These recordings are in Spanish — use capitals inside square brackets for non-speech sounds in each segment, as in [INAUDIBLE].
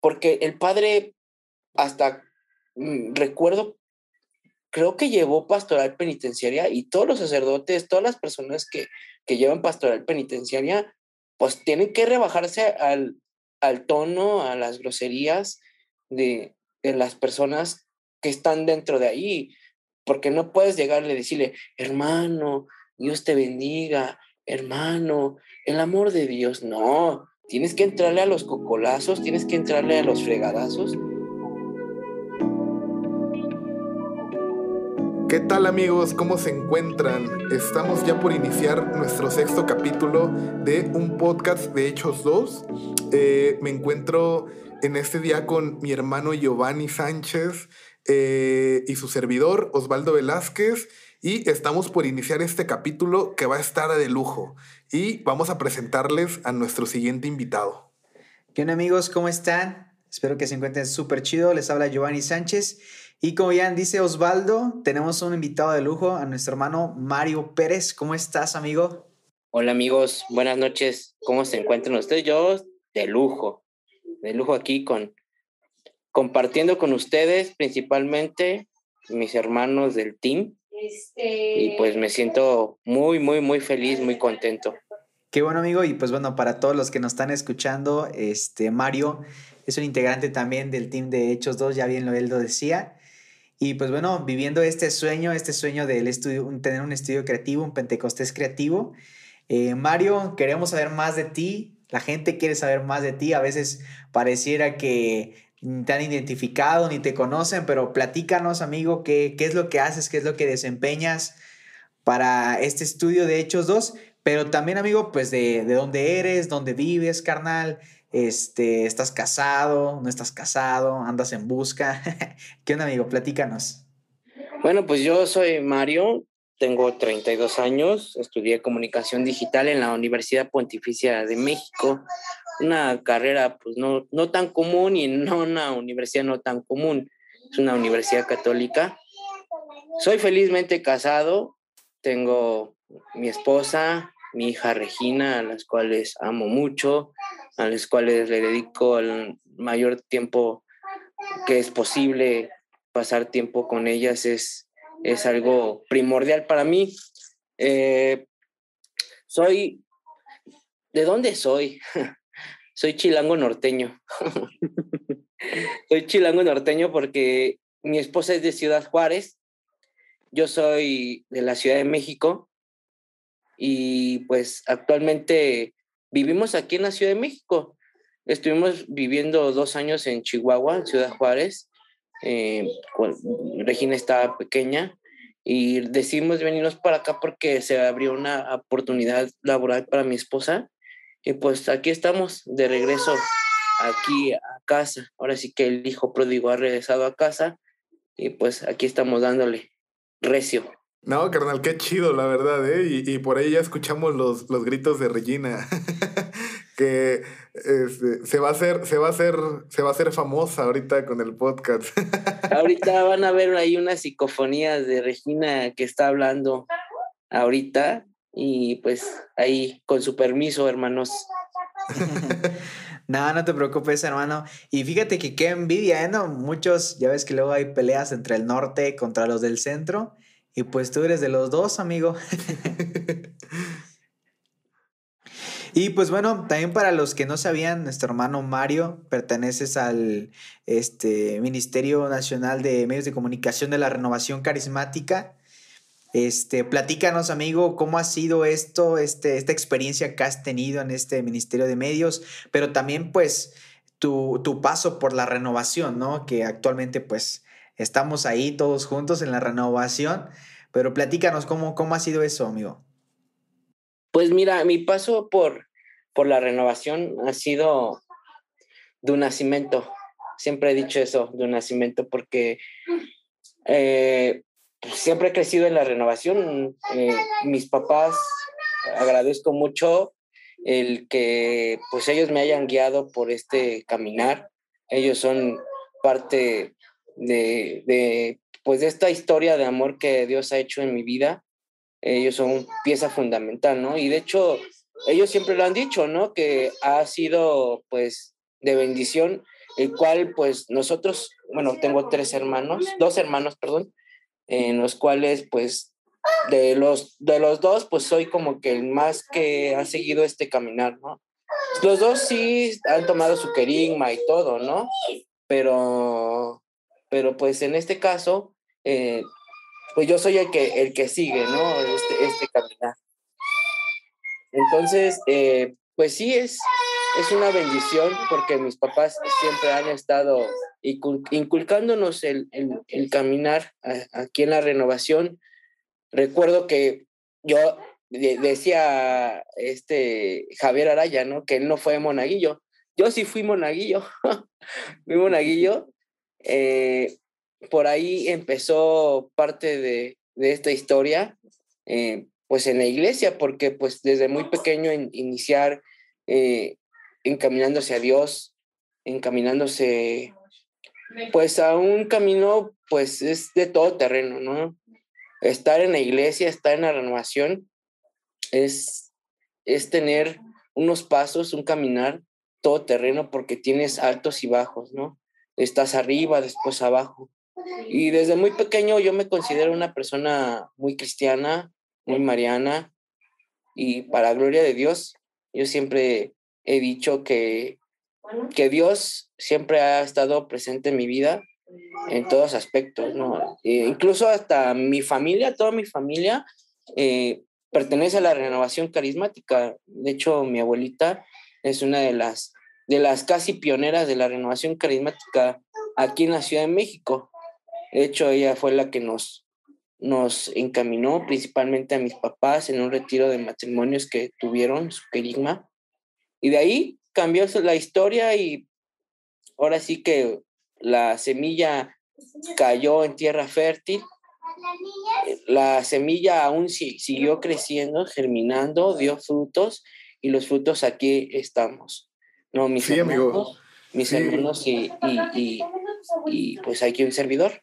porque el padre, hasta mm, recuerdo, creo que llevó pastoral penitenciaria y todos los sacerdotes, todas las personas que, que llevan pastoral penitenciaria, pues tienen que rebajarse al, al tono, a las groserías de, de las personas que están dentro de ahí, porque no puedes llegarle y decirle, hermano, Dios te bendiga, hermano, el amor de Dios, no, tienes que entrarle a los cocolazos, tienes que entrarle a los fregadazos. ¿Qué tal amigos? ¿Cómo se encuentran? Estamos ya por iniciar nuestro sexto capítulo de un podcast de Hechos 2. Eh, me encuentro en este día con mi hermano Giovanni Sánchez eh, y su servidor Osvaldo Velázquez y estamos por iniciar este capítulo que va a estar de lujo y vamos a presentarles a nuestro siguiente invitado. ¿Qué onda amigos? ¿Cómo están? Espero que se encuentren súper chido. Les habla Giovanni Sánchez y como ya dice Osvaldo, tenemos un invitado de lujo a nuestro hermano Mario Pérez. ¿Cómo estás, amigo? Hola amigos, buenas noches. ¿Cómo se encuentran ustedes? Yo de lujo de lujo aquí con compartiendo con ustedes, principalmente mis hermanos del team. Y pues me siento muy, muy, muy feliz, muy contento. Qué bueno, amigo. Y pues bueno, para todos los que nos están escuchando, este Mario es un integrante también del team de Hechos 2, ya bien lo él lo decía. Y pues bueno, viviendo este sueño, este sueño del estudio, tener un estudio creativo, un Pentecostés creativo. Eh, Mario, queremos saber más de ti, la gente quiere saber más de ti. A veces pareciera que te han identificado ni te conocen, pero platícanos, amigo, qué, qué es lo que haces, qué es lo que desempeñas para este estudio de Hechos 2, pero también, amigo, pues de, de dónde eres, dónde vives, carnal, este, estás casado, no estás casado, andas en busca. [LAUGHS] ¿Qué onda, amigo? Platícanos. Bueno, pues yo soy Mario, tengo 32 años, estudié comunicación digital en la Universidad Pontificia de México, una carrera pues no, no tan común y no una universidad no tan común, es una universidad católica. Soy felizmente casado, tengo mi esposa, mi hija Regina, a las cuales amo mucho, a las cuales le dedico el mayor tiempo que es posible pasar tiempo con ellas, es es algo primordial para mí. Eh, soy, ¿de dónde soy? [LAUGHS] soy chilango norteño. [LAUGHS] soy chilango norteño porque mi esposa es de Ciudad Juárez, yo soy de la Ciudad de México y pues actualmente vivimos aquí en la Ciudad de México. Estuvimos viviendo dos años en Chihuahua, en Ciudad Juárez, eh, Regina estaba pequeña y decidimos venirnos para acá porque se abrió una oportunidad laboral para mi esposa y pues aquí estamos de regreso aquí a casa. Ahora sí que el hijo pródigo ha regresado a casa y pues aquí estamos dándole recio. No, carnal, qué chido, la verdad, ¿eh? Y, y por ahí ya escuchamos los, los gritos de Regina. [LAUGHS] que este, se va a hacer, se va a hacer, se va a hacer famosa ahorita con el podcast. [LAUGHS] ahorita van a ver ahí unas psicofonías de Regina que está hablando ahorita y pues ahí con su permiso, hermanos. [LAUGHS] no, no te preocupes, hermano. Y fíjate que qué envidia, ¿eh? ¿no? Muchos, ya ves que luego hay peleas entre el norte contra los del centro. Y pues tú eres de los dos, amigo. Y pues bueno, también para los que no sabían, nuestro hermano Mario perteneces al este, Ministerio Nacional de Medios de Comunicación de la Renovación Carismática. Este, platícanos, amigo, cómo ha sido esto, este, esta experiencia que has tenido en este Ministerio de Medios, pero también pues tu, tu paso por la renovación, ¿no? Que actualmente pues estamos ahí todos juntos en la renovación, pero platícanos cómo, cómo ha sido eso, amigo. Pues mira, mi paso por, por la renovación ha sido de un nacimiento. Siempre he dicho eso, de un nacimiento, porque eh, pues, siempre he crecido en la renovación. Eh, mis papás, agradezco mucho el que pues ellos me hayan guiado por este caminar. Ellos son parte de, de, pues de esta historia de amor que Dios ha hecho en mi vida ellos son pieza fundamental, ¿no? Y de hecho, ellos siempre lo han dicho, ¿no? Que ha sido, pues, de bendición el cual pues nosotros, bueno, tengo tres hermanos, dos hermanos, perdón, en los cuales pues de los, de los dos pues soy como que el más que ha seguido este caminar, ¿no? Los dos sí han tomado su querigma y todo, ¿no? Pero, pero pues en este caso, eh, pues yo soy el que, el que sigue, ¿no? Este, este caminar. Entonces, eh, pues sí, es, es una bendición porque mis papás siempre han estado inculcándonos el, el, caminar aquí en la renovación. Recuerdo que yo decía este Javier Araya, ¿no? Que él no fue monaguillo. Yo sí fui monaguillo, [LAUGHS] fui monaguillo. Eh, por ahí empezó parte de, de esta historia, eh, pues en la iglesia, porque pues desde muy pequeño iniciar eh, encaminándose a Dios, encaminándose pues a un camino pues es de todo terreno, ¿no? Estar en la iglesia, estar en la renovación, es, es tener unos pasos, un caminar todo terreno porque tienes altos y bajos, ¿no? Estás arriba, después abajo. Y desde muy pequeño yo me considero una persona muy cristiana, muy mariana, y para gloria de Dios, yo siempre he dicho que, que Dios siempre ha estado presente en mi vida en todos aspectos, ¿no? E incluso hasta mi familia, toda mi familia eh, pertenece a la renovación carismática. De hecho, mi abuelita es una de las, de las casi pioneras de la renovación carismática aquí en la Ciudad de México. De hecho, ella fue la que nos, nos encaminó principalmente a mis papás en un retiro de matrimonios que tuvieron su querigma. Y de ahí cambió la historia y ahora sí que la semilla cayó en tierra fértil. La semilla aún siguió creciendo, germinando, dio frutos y los frutos aquí estamos. No, mis sí, hermanos, mis hermanos y, y, y pues aquí un servidor.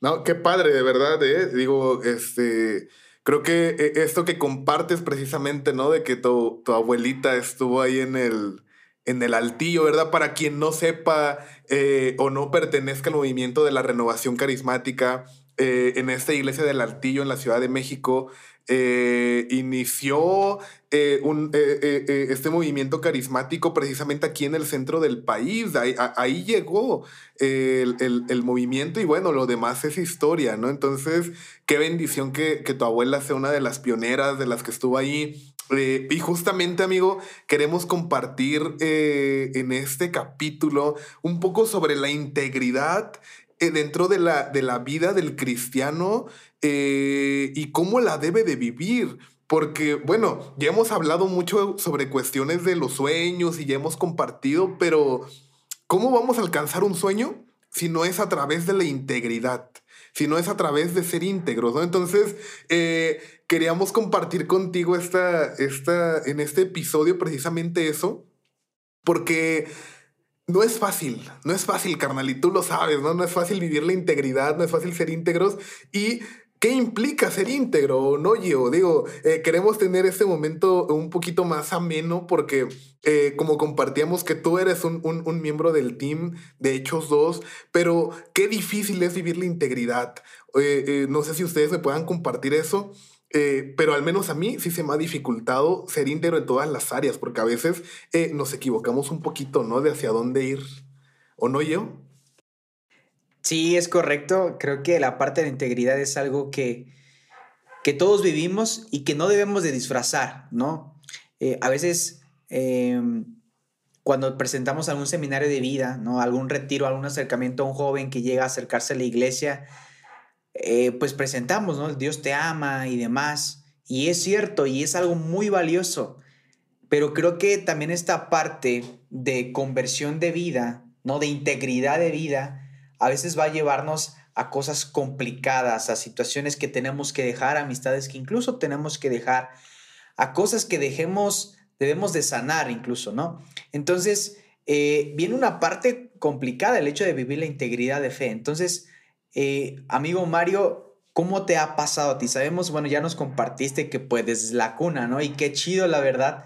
No, qué padre, de verdad, ¿eh? Digo, este, creo que eh, esto que compartes precisamente, ¿no? De que tu, tu abuelita estuvo ahí en el, en el altillo, ¿verdad? Para quien no sepa eh, o no pertenezca al movimiento de la renovación carismática, eh, en esta iglesia del altillo en la Ciudad de México, eh, inició eh, eh, este movimiento carismático precisamente aquí en el centro del país. Ahí, llegó el, movimiento y bueno, lo demás es historia, ¿no? Entonces, qué bendición que, que tu abuela sea una de las pioneras, de las que estuvo ahí. y justamente, amigo, queremos compartir en este capítulo un poco sobre la integridad dentro de la, de la vida del cristiano eh, y cómo la debe de vivir. Porque, bueno, ya hemos hablado mucho sobre cuestiones de los sueños y ya hemos compartido, pero ¿cómo vamos a alcanzar un sueño si no es a través de la integridad? Si no es a través de ser íntegros, ¿no? Entonces, eh, queríamos compartir contigo esta, esta, en este episodio precisamente eso, porque no es fácil, no es fácil, carnal, y tú lo sabes, ¿no? No es fácil vivir la integridad, no es fácil ser íntegros y ¿Qué implica ser íntegro, no, yo? Digo, eh, queremos tener este momento un poquito más ameno porque, eh, como compartíamos que tú eres un, un, miembro del team de Hechos 2, pero qué difícil es vivir la integridad. Eh, no sé si ustedes me puedan compartir eso. pero al menos a mí sí se me ha dificultado ser íntegro en todas las áreas, porque a veces nos equivocamos un poquito, ¿no? De hacia dónde ir. ¿O no, yo? Sí, es correcto. Creo que la parte de integridad es algo que, que todos vivimos y que no debemos de disfrazar, ¿no? Eh, a veces em, cuando presentamos algún seminario de vida, ¿no? Algún retiro, algún acercamiento a un joven que llega a acercarse a la iglesia, eh, pues presentamos, ¿no? Dios te ama y demás. Y es cierto, y es algo muy valioso. Pero creo que también esta parte de conversión de vida, ¿no? De integridad de vida, a veces va a llevarnos a cosas complicadas, a situaciones que tenemos que dejar, amistades que incluso tenemos que dejar, a cosas que dejemos, debemos de sanar incluso, ¿no? Entonces, eh, viene una parte complicada el hecho de vivir la integridad de fe. Entonces, eh, amigo Mario, ¿cómo te ha pasado a ti? Sabemos, bueno, ya nos compartiste que desde la cuna, ¿no? Y qué chido, la verdad.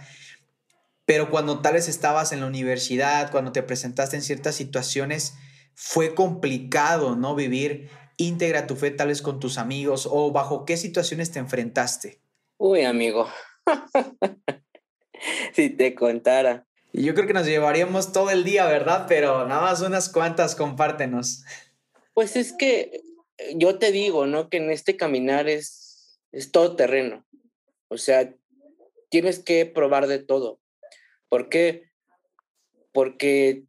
pero cuando tal vez estabas en la universidad, cuando te presentaste en ciertas situaciones, fue complicado, ¿no? Vivir íntegra tu fe tal vez con tus amigos o bajo qué situaciones te enfrentaste. Uy, amigo. [LAUGHS] si te contara. Yo creo que nos llevaríamos todo el día, ¿verdad? Pero nada más unas cuantas, compártenos. Pues es que yo te digo, ¿no? Que en este caminar es, es todo terreno. O sea, tienes que probar de todo. ¿Por qué? Porque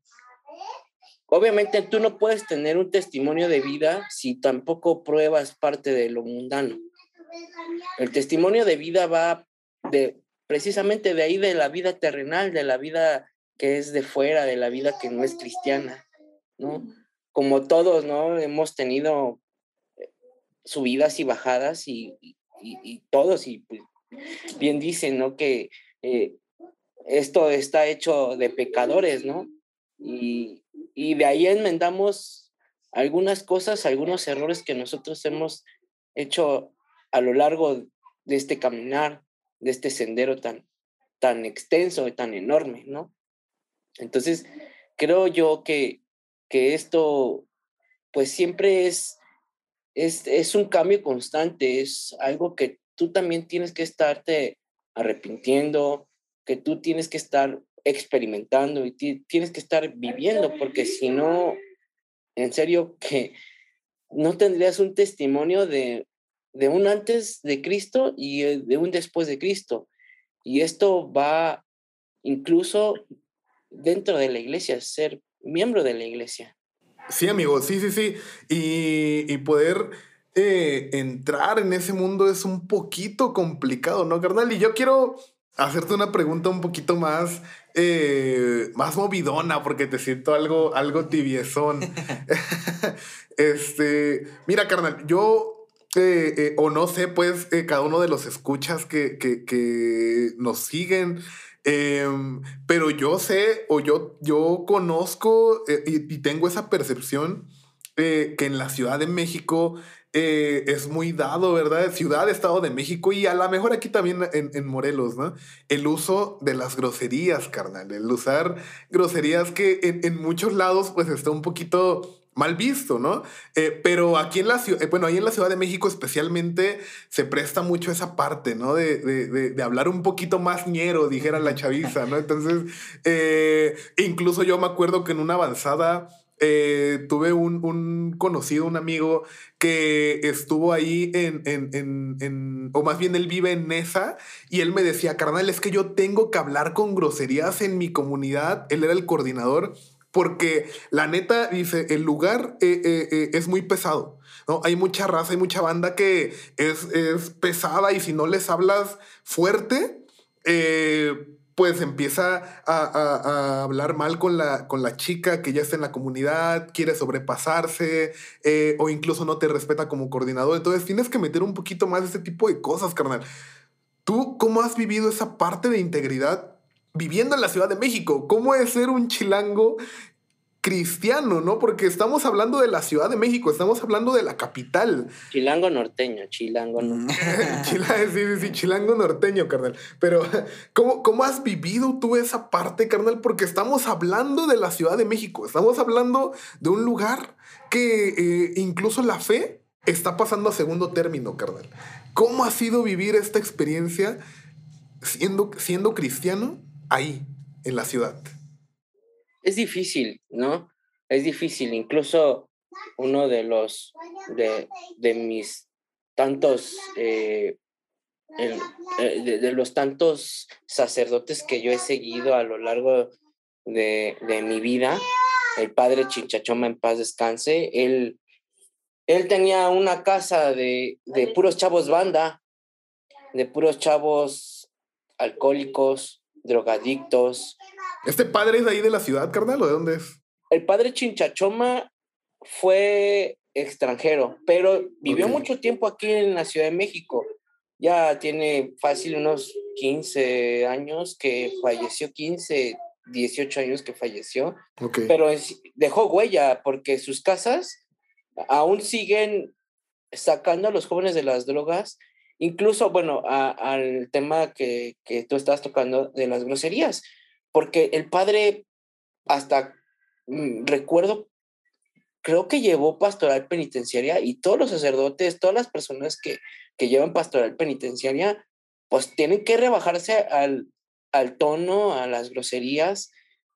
obviamente tú no puedes tener un testimonio de vida si tampoco pruebas parte de lo mundano. El testimonio de vida va de precisamente de ahí de la vida terrenal, de la vida que es de fuera, de la vida que no es cristiana, ¿no? Como todos, ¿no? Hemos tenido eh, subidas y bajadas y, todos, y pues, bien dicen, ¿no? Que eh, esto está hecho de pecadores, ¿no? Y, y de ahí enmendamos algunas cosas, algunos errores que nosotros hemos hecho a lo largo de este caminar, de este sendero tan, tan extenso y tan enorme, ¿no? Entonces, creo yo que, que esto, pues siempre es, es, es un cambio constante, es algo que tú también tienes que estarte arrepintiendo, que tú tienes que estar experimentando y tienes que estar viviendo, porque si no, en serio que no tendrías un testimonio de, de un antes de Cristo y eh, de un después de Cristo. Y esto va incluso dentro de la iglesia, ser miembro de la iglesia. Sí, amigo, sí, sí, sí. Y, poder eh, entrar en ese mundo es un poquito complicado, ¿no, carnal? Y yo quiero hacerte una pregunta un poquito más, eh, más movidona, porque te siento algo, algo tibiezón. [LAUGHS] este, mira, carnal, yo eh, o no sé, pues, eh, cada uno de los escuchas que, que, nos siguen. Em, pero yo sé o yo, yo conozco eh, y, tengo esa percepción que en la Ciudad de México es muy dado, ¿verdad? Ciudad, Estado de México y a lo mejor aquí también en, Morelos, ¿no? El uso de las groserías, carnal. El usar groserías que en, muchos lados pues está un poquito mal visto, ¿no? Eh, pero aquí en la ciudad, eh, bueno, ahí en la Ciudad de México especialmente se presta mucho esa parte, ¿no? De, de, hablar un poquito más ñero, dijera la chaviza, ¿no? Entonces, eh, incluso yo me acuerdo que en una avanzada tuve un, un, conocido, un amigo que estuvo ahí en, en, en, o más bien él vive en Nesa, y él me decía, carnal, es que yo tengo que hablar con groserías en mi comunidad, él era el coordinador porque la neta dice, el lugar eh, eh, eh, es muy pesado. ¿no? Hay mucha raza, hay mucha banda que es, pesada y si no les hablas fuerte, pues empieza a, hablar mal con la, con la chica que ya está en la comunidad, quiere sobrepasarse o incluso no te respeta como coordinador. Entonces tienes que meter un poquito más de ese tipo de cosas, carnal. ¿Tú cómo has vivido esa parte de integridad viviendo en la Ciudad de México. ¿Cómo es ser un chilango cristiano, no? Porque estamos hablando de la Ciudad de México, estamos hablando de la capital. [LAUGHS] Chilango norteño, chilango norteño. [LAUGHS] sí, sí, sí, chilango norteño, carnal. Pero, ¿cómo, ¿cómo has vivido tú esa parte, carnal? Porque estamos hablando de la Ciudad de México, estamos hablando de un lugar que eh, incluso la fe está pasando a segundo término, carnal. ¿Cómo ha sido vivir esta experiencia siendo, siendo cristiano ahí, en la ciudad? Es difícil, ¿no? Es difícil. Incluso uno de los, de, de mis tantos, eh, eh, de, los tantos sacerdotes que yo he seguido a lo largo de, de mi vida, el padre Chinchachoma en paz descanse, él, él tenía una casa de, de puros chavos banda, de puros chavos alcohólicos, drogadictos. ¿Este padre es de ahí de la ciudad, carnal, o de dónde es? El padre Chinchachoma fue extranjero, pero vivió mucho tiempo aquí en la Ciudad de México. Ya tiene fácil unos 15 años que falleció, 15, 18 años que falleció. Pero dejó huella porque sus casas aún siguen sacando a los jóvenes de las drogas Incluso, bueno, al tema que, que, tú estás tocando de las groserías. porque el padre, hasta mm, recuerdo, creo que llevó pastoral penitenciaria y todos los sacerdotes, todas las personas que, que llevan pastoral penitenciaria, pues tienen que rebajarse al, al tono, a las groserías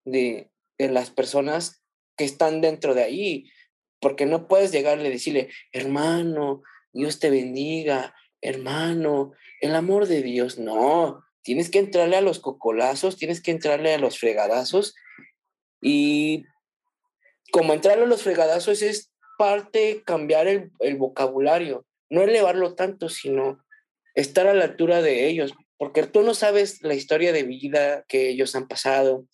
de, de las personas que están dentro de ahí, porque no puedes llegarle y decirle, hermano, Dios te bendiga, hermano, el amor de Dios, no, tienes que entrarle a los cocolazos, tienes que entrarle a los fregadazos y como entrarle a los fregadazos es parte cambiar el, el vocabulario, no elevarlo tanto, sino estar a la altura de ellos, porque tú no sabes la historia de vida que ellos han pasado,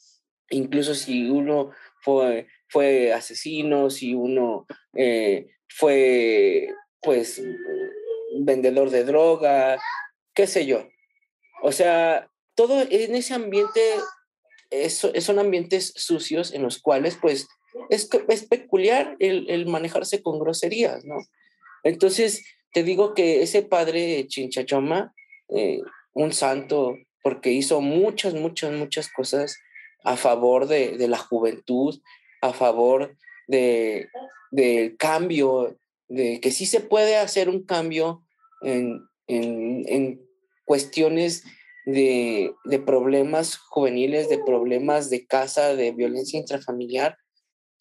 incluso si uno fue, fue asesino, si uno eh, fue pues vendedor de droga, qué sé yo. O sea, todo en ese ambiente es, son ambientes sucios en los cuales pues es, es peculiar el, el, manejarse con groserías, ¿no? Entonces, te digo que ese padre Chinchachoma, eh, un santo, porque hizo muchas, muchas, muchas cosas a favor de, de la juventud, a favor de, del cambio, de que sí se puede hacer un cambio en, en, en cuestiones de, de, problemas juveniles, de problemas de casa, de violencia intrafamiliar,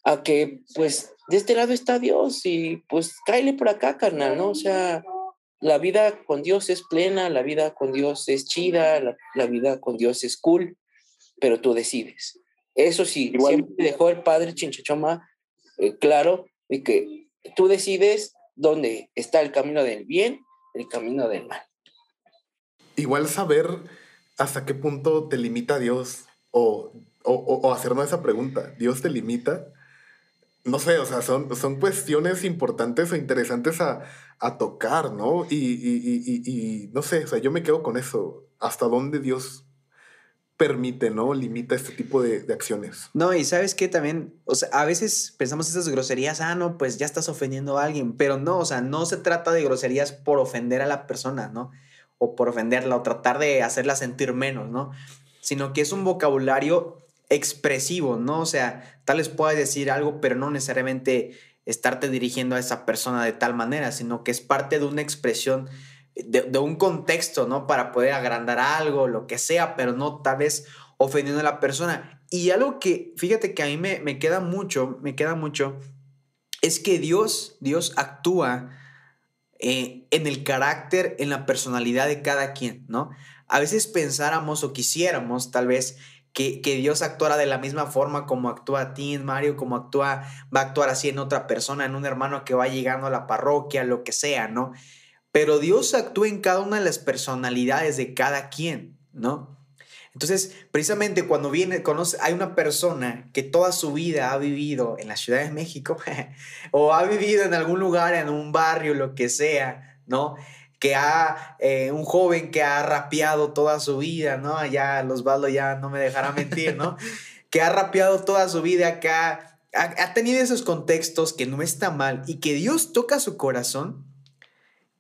a que pues de este lado está Dios y pues cáele por acá, carnal, ¿no? O sea, la vida con Dios es plena, la vida con Dios es chida, la, la vida con Dios es cool, pero tú decides. Eso sí, Igual. siempre dejó el padre Chinchachoma eh, claro de que tú decides dónde está el camino del bien, el camino del mal. Igual saber hasta qué punto te limita Dios o, o, o hacernos esa pregunta, ¿Dios te limita? no sé, o sea, son, son cuestiones importantes o interesantes a, a tocar, ¿no? Y, y, y, y, no sé, o sea, yo me quedo con eso. ¿Hasta dónde Dios permite, ¿no? Limita este tipo de, acciones. No, y sabes que también, o sea, a veces pensamos esas groserías, ah, no, pues ya estás ofendiendo a alguien, pero no, o sea, no se trata de groserías por ofender a la persona, ¿no? O por ofenderla o tratar de hacerla sentir menos, ¿no? Sino que es un vocabulario expresivo, ¿no? O sea, tal vez puedas decir algo, pero no necesariamente estarte dirigiendo a esa persona de tal manera, sino que es parte de una expresión, de, un contexto, ¿no? Para poder agrandar algo, lo que sea, pero no tal vez ofendiendo a la persona. Y algo que, fíjate que a mí me, me queda mucho, me queda mucho, es que Dios, Dios actúa eh, en el carácter, en la personalidad de cada quien, ¿no? A veces pensáramos o quisiéramos tal vez que, que, Dios actuara de la misma forma como actúa a ti, Mario, como actúa, va a actuar así en otra persona, en un hermano que va llegando a la parroquia, lo que sea, ¿no? Pero Dios actúa en cada una de las personalidades de cada quien, ¿no? Entonces, precisamente cuando viene, conoce, hay una persona que toda su vida ha vivido en la Ciudad de México [LAUGHS] o ha vivido en algún lugar, en un barrio, lo que sea, ¿no? que ha, eh, un joven que ha rapeado toda su vida, ¿no? Ya Osvaldo ya no me dejará mentir, ¿no? [LAUGHS] que ha rapeado toda su vida, que ha, ha, tenido esos contextos que no está mal y que Dios toca su corazón.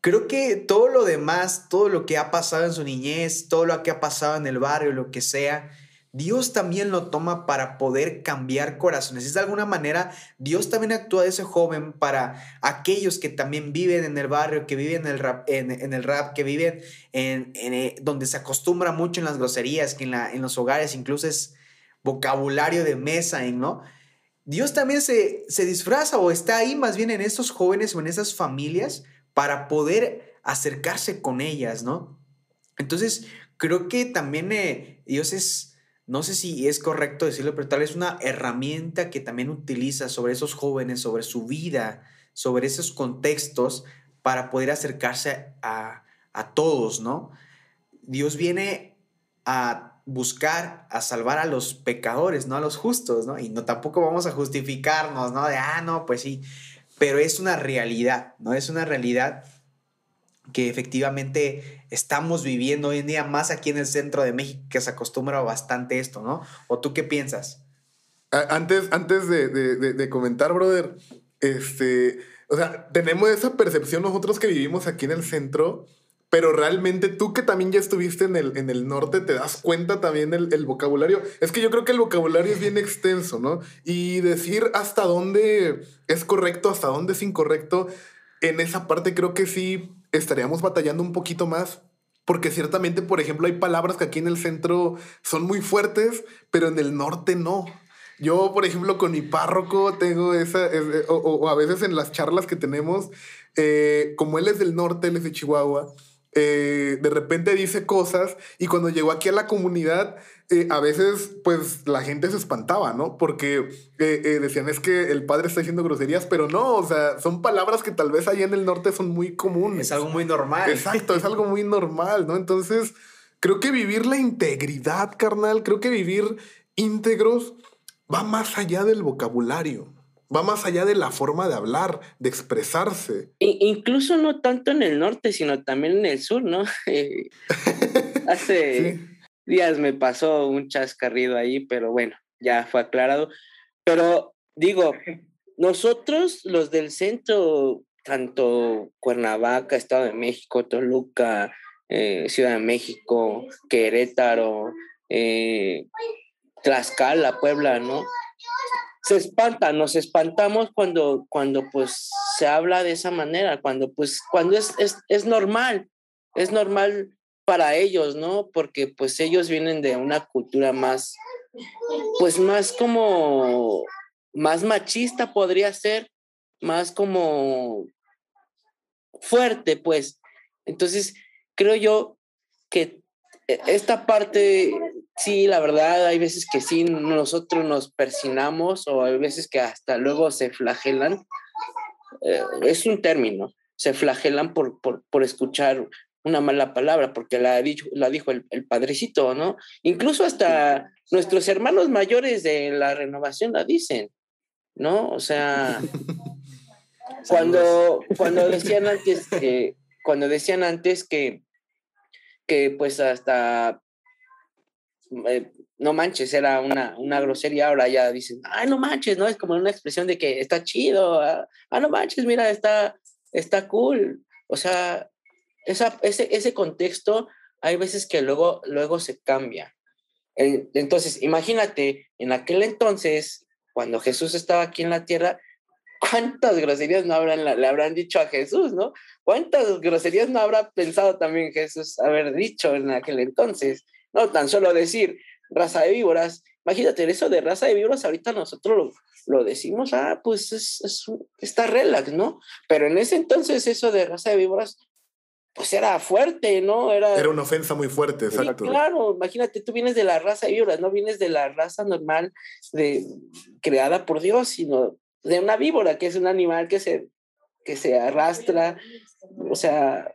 Creo que todo lo demás, todo lo que ha pasado en su niñez, todo lo que ha pasado en el barrio, lo que sea, Dios también lo toma para poder cambiar corazones. Es de alguna manera, Dios también actúa de ese joven para aquellos que también viven en el barrio, que viven en el rap, que viven en, eh, donde se acostumbra mucho en las groserías, que en, los hogares incluso es vocabulario de mesa, ¿no? Dios también se, se disfraza o está ahí más bien en estos jóvenes o en esas familias para poder acercarse con ellas, ¿no? Entonces, creo que también eh, Dios es no sé si es correcto decirlo, pero tal vez una herramienta que también utiliza sobre esos jóvenes, sobre su vida, sobre esos contextos, para poder acercarse a, a todos, ¿no? Dios viene a buscar, a salvar a los pecadores, no a los justos, ¿no? Y no tampoco vamos a justificarnos, ¿no? De, ah, no, pues sí, pero es una realidad, ¿no? Es una realidad que efectivamente estamos viviendo hoy en día, más aquí en el centro de México, que se acostumbra bastante esto, ¿no? ¿O tú qué piensas? Antes, antes de, de, de, comentar, brother, este, o sea, tenemos esa percepción nosotros que vivimos aquí en el centro, pero realmente tú que también ya estuviste en el, en el norte, te das cuenta también el, vocabulario. Es que yo creo que el vocabulario es bien extenso, ¿no? Y decir hasta dónde es correcto, hasta dónde es incorrecto, en esa parte creo que sí estaríamos batallando un poquito más. Porque ciertamente, por ejemplo, hay palabras que aquí en el centro son muy fuertes, pero en el norte no. Yo, por ejemplo, con mi párroco tengo esa, o, a veces en las charlas que tenemos, eh, como él es del norte, él es de Chihuahua, eh, de repente dice cosas y cuando llegó aquí a la comunidad, eh, a veces pues la gente se espantaba, ¿no? Porque decían es que el padre está diciendo groserías, pero no, o sea, son palabras que tal vez allá en el norte son muy comunes. Es algo muy normal. Exacto, es algo muy normal, ¿no? Entonces, creo que vivir la integridad, carnal, creo que vivir íntegros va más allá del vocabulario, va más allá de la forma de hablar, de expresarse. incluso no tanto en el norte, sino también en el sur, ¿no? [LAUGHS] Eh, [LAUGHS] hace días me pasó un chascarrido ahí, pero bueno, ya fue aclarado. Pero digo, nosotros los del centro, tanto Cuernavaca, Estado de México, Toluca, eh, Ciudad de México, Querétaro, eh, Tlaxcala, Puebla, ¿no? Se espantan, nos espantamos cuando, cuando pues se habla de esa manera, cuando pues, cuando es, es, es normal, es normal para ellos, ¿no? Porque pues ellos vienen de una cultura más, pues más como, más machista podría ser, más como fuerte, pues. Entonces, creo yo que e, esta parte Sí, la verdad, hay veces que sí, nosotros nos persinamos o hay veces que hasta luego se flagelan. Eh, es un término, se flagelan por, por, escuchar una mala palabra, porque la, dicho, la dijo el, padrecito, ¿no? Incluso hasta nuestros hermanos mayores de la renovación la dicen, ¿no? O sea, [LAUGHS] cuando, cuando [LAUGHS] decían antes que, cuando decían antes que, que pues hasta eh, no manches, era una, una grosería, ahora ya dicen, ay, no manches, ¿no? Es como una expresión de que está chido, ah, ah no manches, mira, está, está cool. O sea, esa, ese, ese contexto hay veces que luego, luego se cambia. Entonces, imagínate, en aquel entonces, cuando Jesús estaba aquí en la tierra, ¿cuántas groserías no habrán, le habrán dicho a Jesús, no? ¿Cuántas groserías no habrá pensado también Jesús haber dicho en aquel entonces? No tan solo decir raza de víboras. Imagínate, eso de raza de víboras, ahorita nosotros lo, decimos, ah, pues es, es, está relax, ¿no? Pero en ese entonces eso de raza de víboras, pues era fuerte, ¿no? Era, era una ofensa muy fuerte, exacto. claro, imagínate, tú vienes de la raza de víboras, no vienes de la raza normal de, creada por Dios, sino de una víbora, que es un animal que se, que se arrastra, o sea,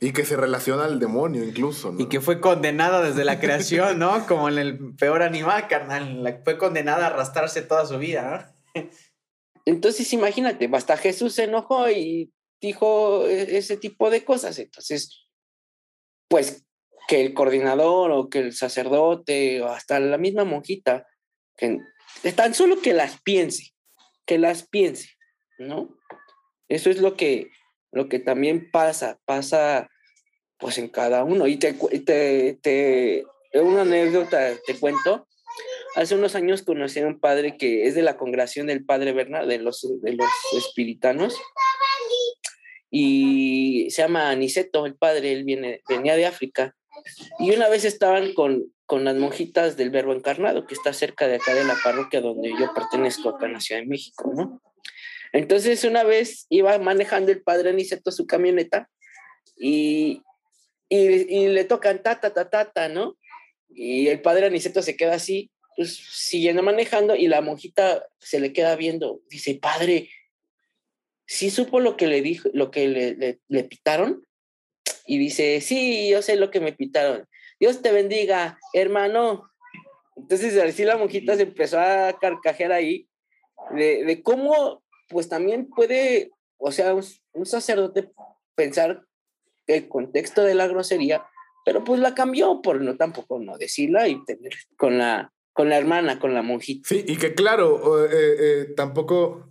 y que se relaciona al demonio incluso, ¿no? Y que fue condenada desde la creación, ¿no? [LAUGHS] Como en el peor animal, carnal. Fue condenada a arrastrarse toda su vida, ¿no? [LAUGHS] Entonces, imagínate, hasta Jesús se enojó y dijo e-, ese tipo de cosas. Entonces, pues que el coordinador o que el sacerdote o hasta la misma monjita, que tan solo que las piense, que las piense, ¿no? Eso es lo que lo que también pasa, pasa pues en cada uno. Y te, te, te una anécdota te cuento. Hace unos años conocí a un padre que es de la congregación del Padre Bernal, de los, de los espiritanos, y se llama Aniceto, el padre, él viene, venía de África. Y una vez estaban con, con las monjitas del Verbo Encarnado, que está cerca de acá de la parroquia donde yo pertenezco, acá en la Ciudad de México, ¿no? Entonces una vez iba manejando el padre Aniceto su camioneta y, y, le tocan ta, ta, ta, ta, ta, ¿no? Y el padre Aniceto se queda así, pues siguiendo manejando y la monjita se le queda viendo. Dice, padre, ¿sí supo lo que le dijo, lo que le, le, pitaron? Y dice, sí, yo sé lo que me pitaron. Dios te bendiga, hermano. Entonces así la monjita se empezó a carcajear ahí de, de cómo pues también puede, o sea, un, sacerdote pensar el contexto de la grosería, pero pues la cambió por no tampoco no decirla y tener con la con la hermana, con la monjita. Sí, y que claro, eh, eh, tampoco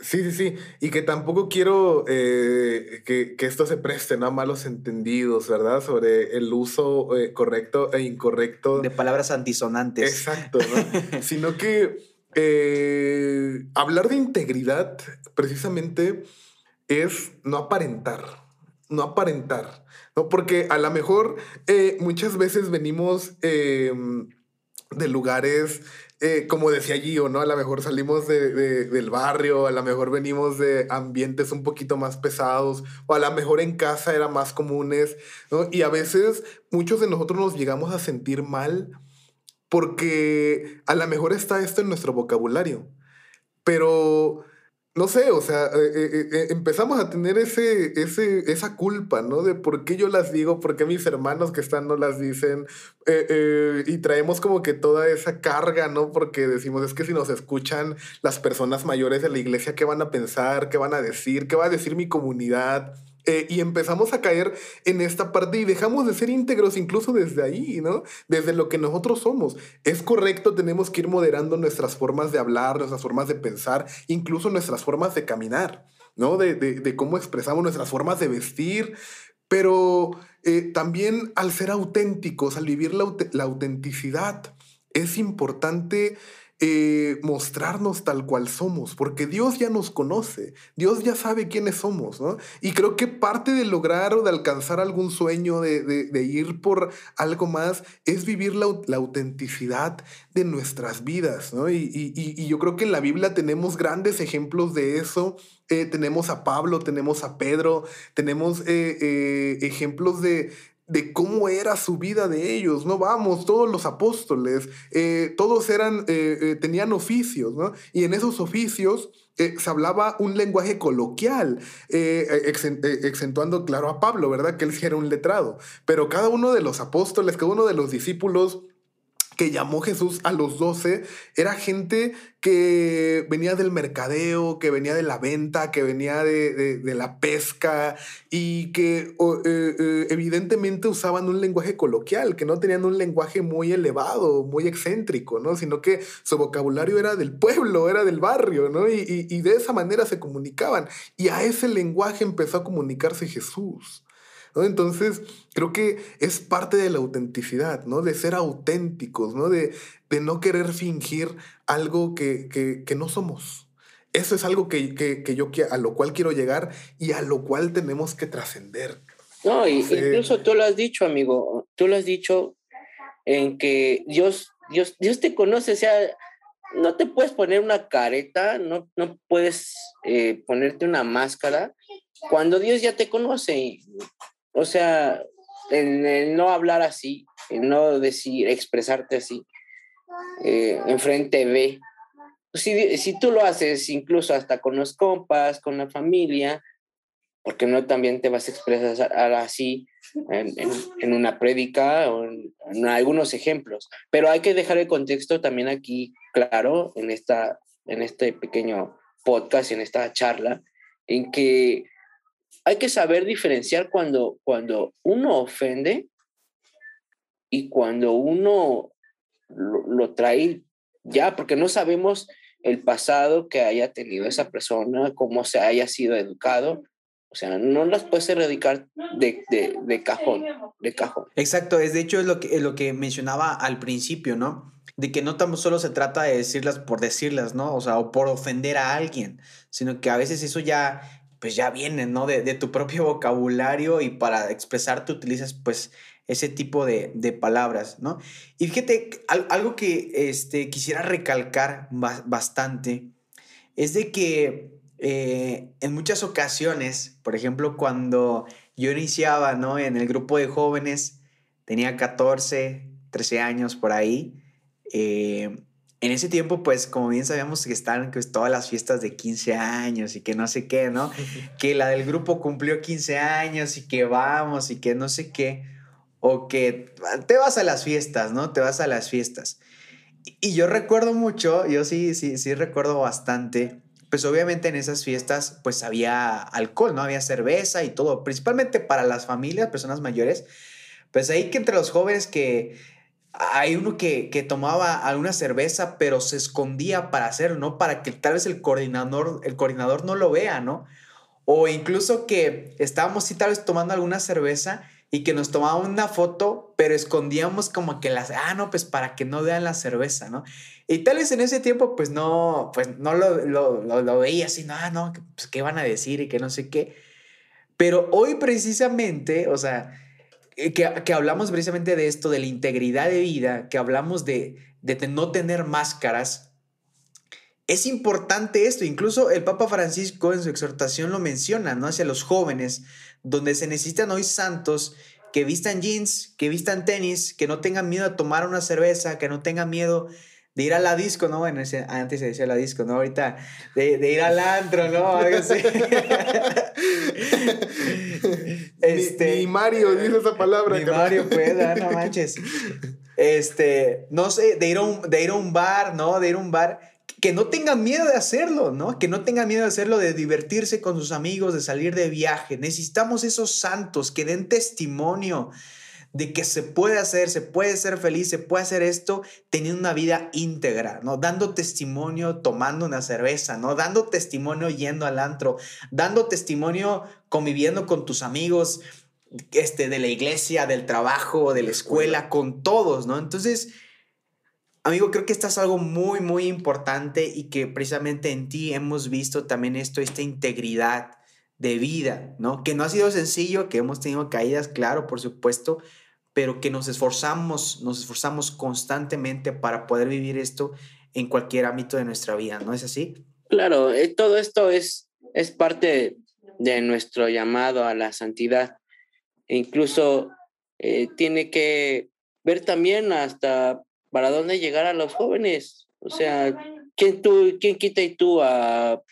Sí, sí, sí. Y que tampoco quiero eh, que, esto se preste ¿no? a malos entendidos, ¿verdad? Sobre el uso eh, correcto e incorrecto. De palabras antisonantes. Exacto, ¿no? [LAUGHS] Sino que eh, hablar de integridad precisamente es no aparentar, no aparentar, ¿no? Porque a lo mejor muchas veces venimos em, de lugares eh, como decía Gio, ¿no? A lo mejor salimos de, del barrio, a lo mejor venimos de ambientes un poquito más pesados, o a lo mejor en casa eran más comunes, ¿no? Y a veces muchos de nosotros nos llegamos a sentir mal porque a lo mejor está esto en nuestro vocabulario, pero no sé, o sea, eh, eh, eh, empezamos a tener ese, ese, esa culpa, ¿no? De por qué yo las digo, por qué mis hermanos que están no las dicen, y traemos como que toda esa carga, ¿no? Porque decimos, es que si nos escuchan las personas mayores de la iglesia, ¿qué van a pensar? ¿Qué van a decir? ¿Qué va a decir mi comunidad? Eh, y empezamos a caer en esta parte y dejamos de ser íntegros incluso desde ahí, ¿no? Desde lo que nosotros somos. Es correcto, tenemos que ir moderando nuestras formas de hablar, nuestras formas de pensar, incluso nuestras formas de caminar, ¿no? De, cómo expresamos nuestras formas de vestir, pero eh, también al ser auténticos, al vivir la, la autenticidad, es importante eh, mostrarnos tal cual somos, porque Dios ya nos conoce, Dios ya sabe quiénes somos, ¿no? Y creo que parte de lograr o de alcanzar algún sueño, de, ir por algo más, es vivir la, autenticidad de nuestras vidas, ¿no? Y, yo creo que en la Biblia tenemos grandes ejemplos de eso. Eh, tenemos a Pablo, tenemos a Pedro, tenemos eh, ejemplos de, de cómo era su vida de ellos, ¿no? Vamos, todos los apóstoles, eh, todos eran, eh, eh, tenían oficios, ¿no? Y en esos oficios se hablaba un lenguaje coloquial, exentuando, claro, a Pablo, ¿verdad? Que él sí era un letrado, pero cada uno de los apóstoles, cada uno de los discípulos, que llamó Jesús a los doce era gente que venía del mercadeo, que venía de la venta, que venía de, la pesca y que eh, eh, evidentemente usaban un lenguaje coloquial, que no tenían un lenguaje muy elevado, muy excéntrico, ¿no? sino que su vocabulario era del pueblo, era del barrio, ¿no? y de esa manera se comunicaban. Y a ese lenguaje empezó a comunicarse Jesús. Entonces, creo que es parte de la autenticidad, ¿no? De ser auténticos, ¿no? De, de no querer fingir algo que, que, no somos. Eso es algo que, que, yo a lo cual quiero llegar y a lo cual tenemos que trascender. No, y, incluso tú lo has dicho, amigo, tú lo has dicho en que Dios, Dios, Dios te conoce, o sea, no te puedes poner una careta, no, no puedes eh, ponerte una máscara cuando Dios ya te conoce. O sea, en el no hablar así, en no decir, expresarte así, eh, enfrente de. Si, si tú lo haces incluso hasta con los compas, con la familia, porque no también te vas a expresar así en, en, una prédica o en, en, algunos ejemplos. Pero hay que dejar el contexto también aquí claro en, esta, en este pequeño podcast, en esta charla, en que hay que saber diferenciar cuando, cuando uno ofende y cuando uno lo, trae ya, porque no sabemos el pasado que haya tenido esa persona, cómo se haya sido educado. O sea, no las puedes erradicar de, de, cajón, de cajón. Exacto, es de hecho es lo que, es lo que mencionaba al principio, ¿no? De que no tan solo se trata de decirlas por decirlas, ¿no? O sea, o por ofender a alguien, sino que a veces eso ya pues ya vienen, ¿no? De, tu propio vocabulario y para expresarte utilizas pues ese tipo de, palabras, ¿no? Y fíjate, algo que este, quisiera recalcar bastante es de que eh, en muchas ocasiones, por ejemplo, cuando yo iniciaba, ¿no? En el grupo de jóvenes, tenía 14, 13 años por ahí, eh, en ese tiempo, pues, como bien sabíamos que estaban pues, todas las fiestas de 15 años y que no sé qué, ¿no? [LAUGHS] que la del grupo cumplió 15 años y que vamos y que no sé qué. O que te vas a las fiestas, ¿no? Te vas a las fiestas. Y yo recuerdo mucho, yo sí, sí, sí recuerdo bastante, pues obviamente en esas fiestas pues había alcohol, ¿no? Había cerveza y todo, principalmente para las familias, personas mayores, pues ahí que entre los jóvenes que hay uno que, que, tomaba alguna cerveza, pero se escondía para hacerlo, ¿no? Para que tal vez el coordinador, el coordinador no lo vea, ¿no? O incluso que estábamos sí tal vez tomando alguna cerveza y que nos tomaban una foto, pero escondíamos como que las, ah, no, pues para que no vean la cerveza, ¿no? Y tal vez en ese tiempo, pues no, pues no lo, lo, lo, veía así, no, no, pues qué van a decir y que no sé qué. Pero hoy precisamente, o sea, eh, que, hablamos precisamente de esto, de la integridad de vida, que hablamos de, de no tener máscaras, es importante esto. Incluso el Papa Francisco en su exhortación lo menciona, ¿no? Hacia los jóvenes, donde se necesitan hoy santos que vistan jeans, que vistan tenis, que no tengan miedo a tomar una cerveza, que no tengan miedo de ir a la disco, ¿no? Bueno, antes se decía la disco, ¿no? Ahorita de, de ir al antro, ¿no? Algo así. [LAUGHS] este, ni, Mario dice esa palabra. Ni Mario pueda, no [LAUGHS] manches. Este, no sé, de ir, a un, de ir a un bar, ¿no? De ir a un bar que no tengan miedo de hacerlo, ¿no? Que no tengan miedo de hacerlo, de divertirse con sus amigos, de salir de viaje. Necesitamos esos santos que den testimonio de que se puede hacer, se puede ser feliz, se puede hacer esto teniendo una vida íntegra, ¿no? Dando testimonio tomando una cerveza, ¿no? Dando testimonio yendo al antro, dando testimonio conviviendo con tus amigos este, de la iglesia, del trabajo, de la escuela, con todos, ¿no? Entonces, amigo, creo que esto es algo muy, muy importante y que precisamente en ti hemos visto también esto, esta integridad de vida, ¿no? Que no ha sido sencillo, que hemos tenido caídas, claro, por supuesto, pero que nos esforzamos, nos esforzamos constantemente para poder vivir esto en cualquier ámbito de nuestra vida, ¿no es así? Claro, eh, todo esto es, es parte de nuestro llamado a la santidad. E incluso eh, tiene que ver también hasta para dónde llegar a los jóvenes. O sea, ¿quién, tú, quién quita y tú a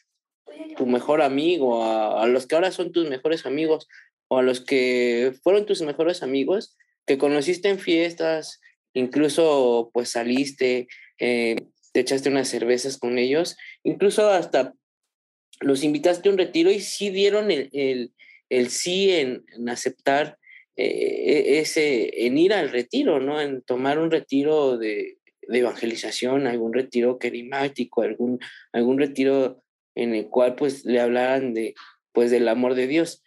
tu mejor amigo, a, a, los que ahora son tus mejores amigos o a los que fueron tus mejores amigos, que conociste en fiestas, incluso pues saliste, eh, te echaste unas cervezas con ellos, incluso hasta los invitaste a un retiro y sí dieron el, el, sí en, aceptar eh, e, ese, en ir al retiro, ¿no? En tomar un retiro de, de evangelización, algún retiro querimático, algún, algún retiro en el cual pues le hablaran de, pues del amor de Dios.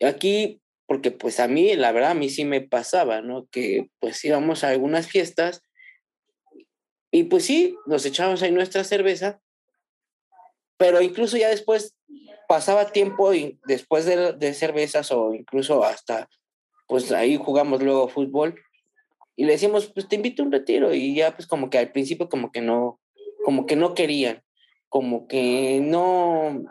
Aquí porque pues a mí, la verdad, a mí sí me pasaba, ¿no? Que pues íbamos a algunas fiestas y pues sí, nos echábamos ahí nuestra cerveza, pero incluso ya después pasaba tiempo y después de, de cervezas o incluso hasta, pues ahí jugamos luego fútbol y le decimos, pues te invito a un retiro y ya pues como que al principio como que no, como que no querían, como que no,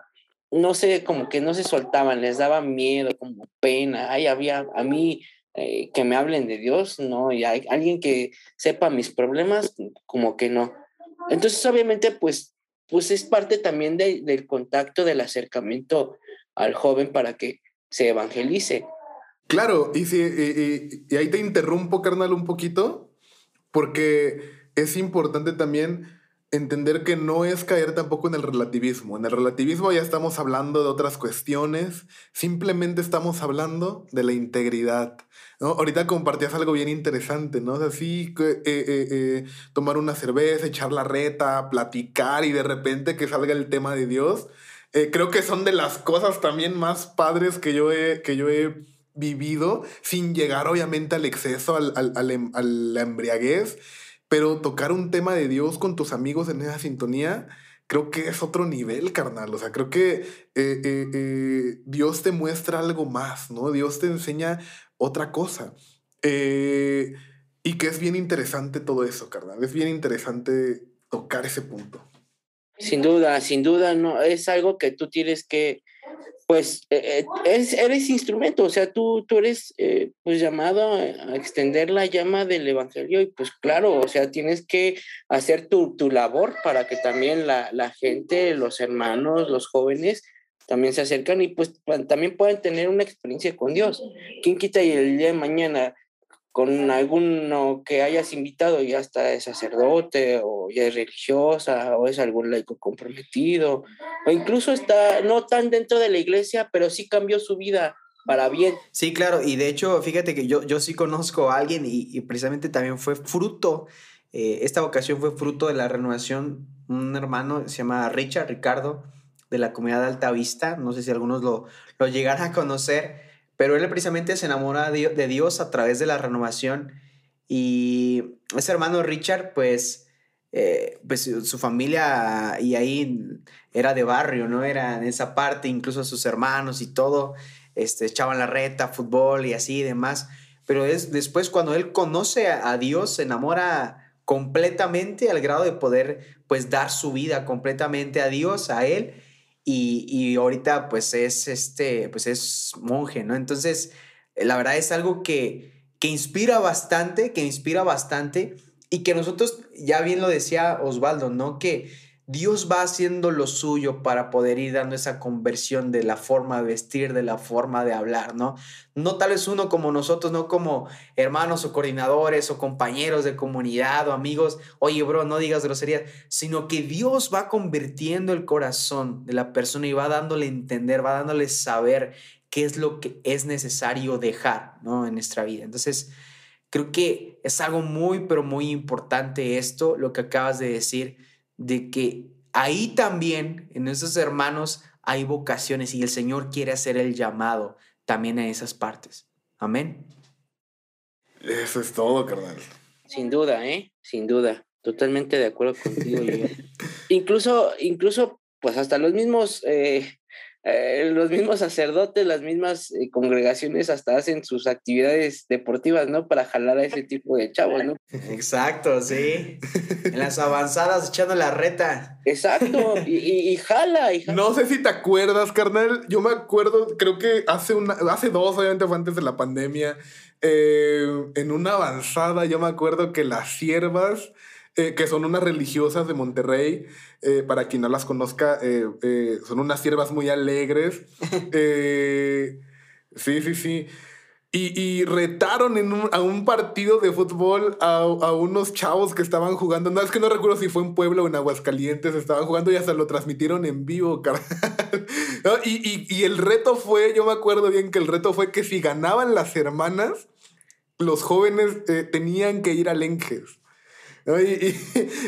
no sé, como que no se soltaban, les daba miedo, como pena. Ay, había a mí eh, que me hablen de Dios, no, y hay alguien que sepa mis problemas, como que no. Entonces, obviamente, pues, pues es parte también del contacto, del acercamiento al joven para que se evangelice. Claro, y, si, y, y ahí te interrumpo, carnal, un poquito, porque es importante también entender que no es caer tampoco en el relativismo. En el relativismo ya estamos hablando de otras cuestiones, simplemente estamos hablando de la integridad. ¿no? Ahorita compartías algo bien interesante, ¿no? O eh, eh, eh, tomar una cerveza, echar la reta, platicar y de repente que salga el tema de Dios. creo que son de las cosas también más padres que yo he, que yo he vivido, sin llegar obviamente al exceso, al, al, em, a la embriaguez pero tocar un tema de Dios con tus amigos en esa sintonía, creo que es otro nivel, carnal. O sea, creo que eh, eh, eh, Dios te muestra algo más, ¿no? Dios te enseña otra cosa. y que es bien interesante todo eso, carnal. Es bien interesante tocar ese punto. Sin duda, sin duda, no, es algo que tú tienes que pues eh, eh, eres instrumento, o sea, tú, tú eres eh, pues llamado a, extender la llama del Evangelio y pues claro, o sea, tienes que hacer tu, tu labor para que también la, la, gente, los hermanos, los jóvenes también se acercan y pues también puedan tener una experiencia con Dios. ¿Quién quita y el día de mañana con alguno que hayas invitado, ya está es sacerdote o ya es religiosa o es algún laico comprometido o incluso está no tan dentro de la iglesia, pero sí cambió su vida para bien. Sí, claro, y de hecho, fíjate que yo, yo sí conozco a alguien y, precisamente también fue fruto, eh, esta vocación fue fruto de la renovación, un hermano se llama Richard, Ricardo, de la comunidad de Alta Vista, no sé si algunos lo, lo llegaron a conocer, pero él precisamente se enamora de Dios a través de la renovación y ese hermano Richard, pues, eh, pues su familia y ahí era de barrio, ¿no? Era en esa parte, incluso sus hermanos y todo, este, echaban la reta, fútbol y así y demás. Pero es después cuando él conoce a, Dios, se enamora completamente al grado de poder, pues, dar su vida completamente a Dios, a él. Y, y ahorita, pues, es este, pues, es monje, ¿no? Entonces, la verdad es algo que, que inspira bastante, que inspira bastante y que nosotros, ya bien lo decía Osvaldo, ¿no? Que Dios va haciendo lo suyo para poder ir dando esa conversión de la forma de vestir, de la forma de hablar, ¿no? No tal vez uno como nosotros, no como hermanos o coordinadores o compañeros de comunidad o amigos, oye, bro, no digas groserías, sino que Dios va convirtiendo el corazón de la persona y va dándole entender, va dándole saber qué es lo que es necesario dejar ¿no? en nuestra vida. Entonces, creo que es algo muy, pero muy importante esto, lo que acabas de decir, de que ahí también, en esos hermanos, hay vocaciones y el Señor quiere hacer el llamado también a esas partes. Amén. Eso es todo, carnal. Sin duda, ¿eh? Sin duda. Totalmente de acuerdo contigo. [LAUGHS] incluso, incluso, pues hasta los mismos eh, eh, los mismos sacerdotes, las mismas eh, congregaciones hasta hacen sus actividades deportivas, ¿no? Para jalar a ese tipo de chavos, ¿no? [LAUGHS] Exacto, sí. En las avanzadas echando la reta. Exacto, y, jala, No sé si te acuerdas, carnal. Yo me acuerdo, creo que hace, una, hace dos, obviamente fue antes de la pandemia, eh, en una avanzada, yo me acuerdo que las siervas eh, que son unas religiosas de Monterrey. Eh, para quien no las conozca, eh, son unas siervas muy alegres. [LAUGHS] sí, sí, sí. Y, retaron en a un partido de fútbol a, unos chavos que estaban jugando. No, es que no recuerdo si fue en Puebla o en Aguascalientes. Estaban jugando y hasta lo transmitieron en vivo, [LAUGHS] carnal. y, y el reto fue, yo me acuerdo bien que el reto fue que si ganaban las hermanas, los jóvenes tenían que ir al Enges.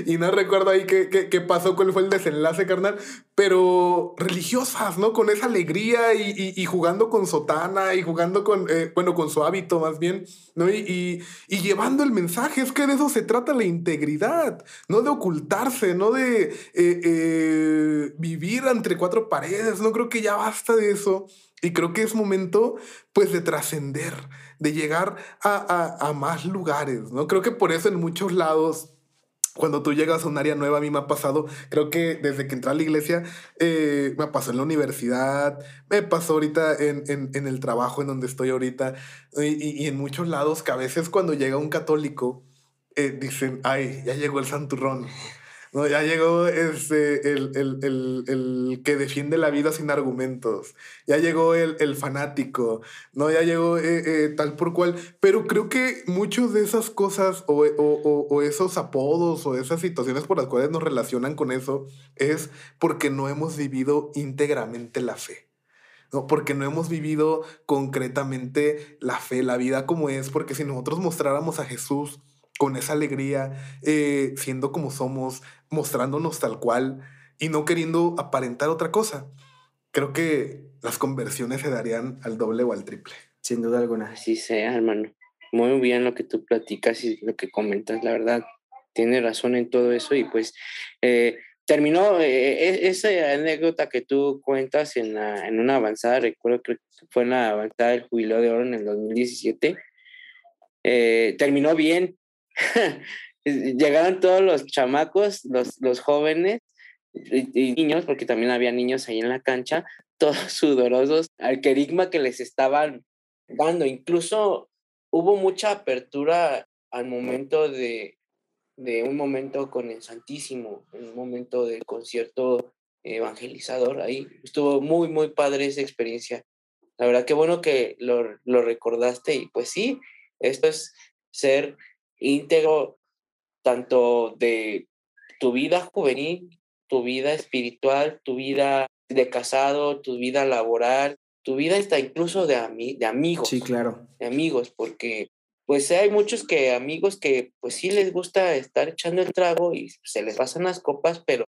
Y, no recuerdo ahí qué, qué, pasó, cuál fue el desenlace, carnal, pero religiosas, ¿no? Con esa alegría y, jugando con sotana y jugando con, eh, bueno, con su hábito más bien, ¿no? Y, llevando el mensaje, es que de eso se trata la integridad, no de ocultarse, no de eh, eh, vivir entre cuatro paredes, no creo que ya basta de eso. Y creo que es momento, pues, de trascender, de llegar a, más lugares, ¿no? Creo que por eso en muchos lados cuando tú llegas a un área nueva, a mí me ha pasado, creo que desde que entré a la iglesia, eh, me pasó en la universidad, me pasó ahorita en, en, el trabajo en donde estoy ahorita, y, y, en muchos lados que a veces cuando llega un católico, eh, dicen, ay, ya llegó el santurrón. No, ya llegó este, el, el, el, el, que defiende la vida sin argumentos. Ya llegó el, fanático. ¿no? Ya llegó eh, eh, tal por cual. Pero creo que muchas de esas cosas o, o, o, esos apodos o esas situaciones por las cuales nos relacionan con eso es porque no hemos vivido íntegramente la fe. ¿no? Porque no hemos vivido concretamente la fe, la vida como es, porque si nosotros mostráramos a Jesús con esa alegría, eh, siendo como somos, mostrándonos tal cual y no queriendo aparentar otra cosa. Creo que las conversiones se darían al doble o al triple. Sin duda alguna. Así sea, hermano. Muy bien lo que tú platicas y lo que comentas, la verdad. Tiene razón en todo eso y pues eh, terminó eh, e-, esa anécdota que tú cuentas en, en una avanzada, recuerdo que fue en la avanzada del jubileo de oro en el 2017. terminó bien, [LAUGHS] llegaron todos los chamacos, los, los jóvenes y, niños, porque también había niños ahí en la cancha, [LAUGHS] todos sudorosos al querigma que les estaban dando. Incluso hubo mucha apertura al momento de, de un momento con el Santísimo, un momento de concierto evangelizador ahí. Estuvo muy, muy padre esa experiencia. La verdad, qué bueno que lo, lo recordaste y pues sí, esto es ser íntegro tanto de tu vida juvenil, tu vida espiritual, tu vida de casado, tu vida laboral, tu vida está incluso de, de amigos. Sí, claro. De amigos, porque pues hay muchos que amigos que pues sí les gusta estar echando el trago y se les pasan las copas, pero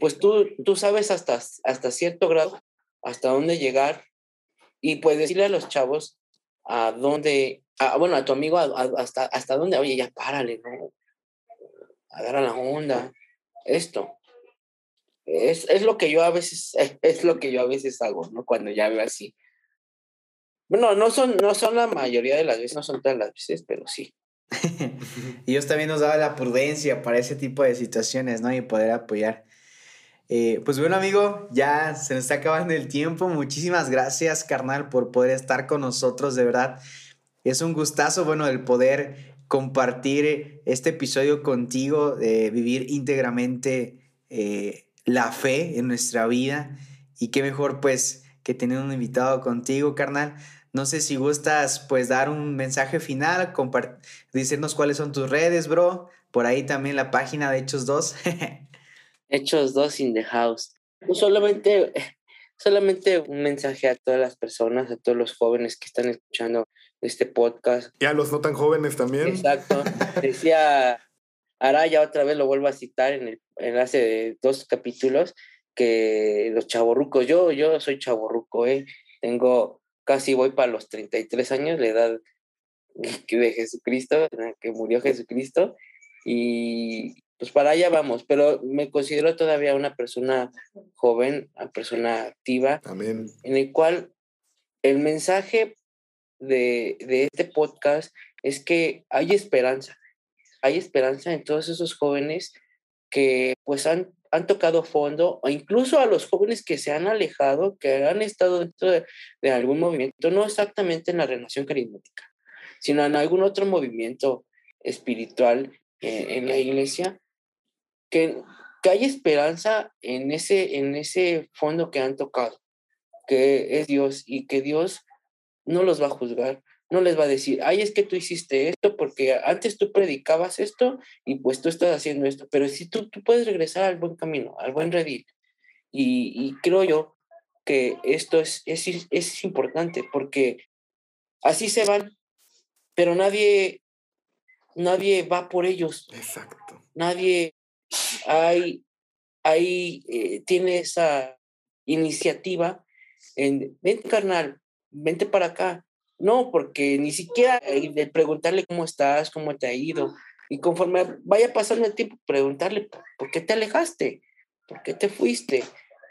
pues tú, tú sabes hasta, hasta cierto grado hasta dónde llegar y pues decirle a los chavos a dónde, bueno, a tu amigo hasta, hasta dónde, oye, ya párale, ¿no? Agarra la onda, esto. Es, es, lo que yo a veces, [LAUGHS] es lo que yo a veces hago, ¿no? Cuando ya veo así. Bueno, no son, no son la mayoría de las veces, no son todas las veces, pero sí. [LAUGHS] Dios también nos daba la prudencia para ese tipo de situaciones, ¿no? Y poder apoyar. Eh, pues bueno, amigo, ya se nos está acabando el tiempo. Muchísimas gracias, carnal, por poder estar con nosotros, de verdad. Es un gustazo, bueno, el poder compartir este episodio contigo, de vivir íntegramente eh, la fe en nuestra vida. Y qué mejor, pues, que tener un invitado contigo, carnal. No sé si gustas, pues, dar un mensaje final, decirnos cuáles son tus redes, bro. Por ahí también la página de Hechos 2. [LAUGHS] Hechos dos in the house. solamente, [LAUGHS] solamente un mensaje a todas las personas, a todos los jóvenes que están escuchando este podcast. Y a los no tan jóvenes también. Exacto. [LAUGHS] Decía Araya, otra vez lo vuelvo a citar en el en hace dos capítulos, que los chavorrucos, yo, yo soy chavorruco, ¿eh? tengo casi voy para los 33 años, la edad [LAUGHS] de Jesucristo, que murió Jesucristo, y pues para allá vamos, pero me considero todavía una persona joven, una persona activa, Amén. en el cual el mensaje de, de este podcast es que hay esperanza, hay esperanza en todos esos jóvenes que pues han, han tocado fondo, o incluso a los jóvenes que se han alejado, que han estado dentro de, de algún movimiento, no exactamente en la relación carismática, sino en algún otro movimiento espiritual eh, en la iglesia, que, que hay esperanza en ese, en ese fondo que han tocado, que es Dios y que Dios no los va a juzgar, no les va a decir, ay, es que tú hiciste esto porque antes tú predicabas esto y pues tú estás haciendo esto, pero si tú, tú puedes regresar al buen camino, al buen redil. Y, y creo yo que esto es, es, es importante porque así se van, pero nadie, nadie va por ellos. Exacto. Nadie hay, hay eh, tiene esa iniciativa en, vente carnal, vente para acá. No, porque ni siquiera de preguntarle cómo estás, cómo te ha ido. Y conforme vaya pasando el tiempo, preguntarle, ¿por qué te alejaste? ¿Por qué te fuiste?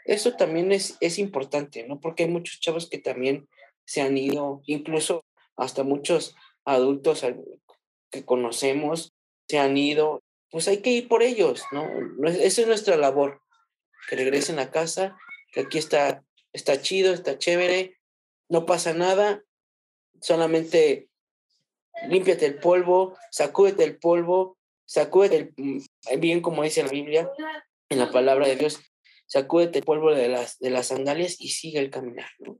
Eso también es, es importante, ¿no? Porque hay muchos chavos que también se han ido, incluso hasta muchos adultos que conocemos se han ido pues hay que ir por ellos, ¿no? Esa es nuestra labor, que regresen a casa, que aquí está, está chido, está chévere, no pasa nada, solamente límpiate el polvo, sacúdete el polvo, sacúdete el, mm, bien como dice la Biblia, en la palabra de Dios, sacúdete el polvo de las, de las sandalias y sigue el caminar, ¿no?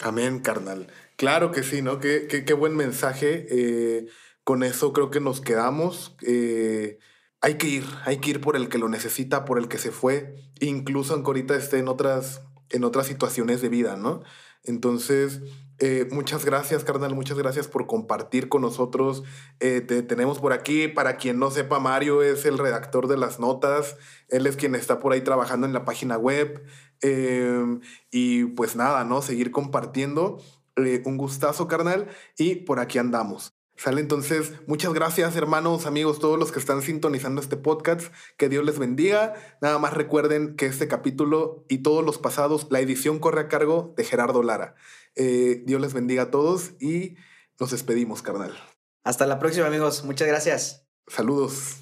Amén, carnal. Claro que sí, ¿no? Qué, qué, qué buen mensaje. Eh, con eso creo que nos quedamos. Eh, hay que ir, hay que ir por el que lo necesita, por el que se fue, incluso aunque ahorita esté en otras, en otras situaciones de vida, ¿no? Entonces, eh, muchas gracias, carnal, muchas gracias por compartir con nosotros. Eh, te tenemos por aquí, para quien no sepa, Mario es el redactor de las notas, él es quien está por ahí trabajando en la página web. Em, y pues nada, ¿no? Seguir compartiendo. Eh, un gustazo, carnal, y por aquí andamos. Sale entonces, muchas gracias hermanos, amigos, todos los que están sintonizando este podcast, que Dios les bendiga. Nada más recuerden que este capítulo y todos los pasados, la edición corre a cargo de Gerardo Lara. Eh, Dios les bendiga a todos y nos despedimos, carnal. Hasta la próxima amigos, muchas gracias. Saludos.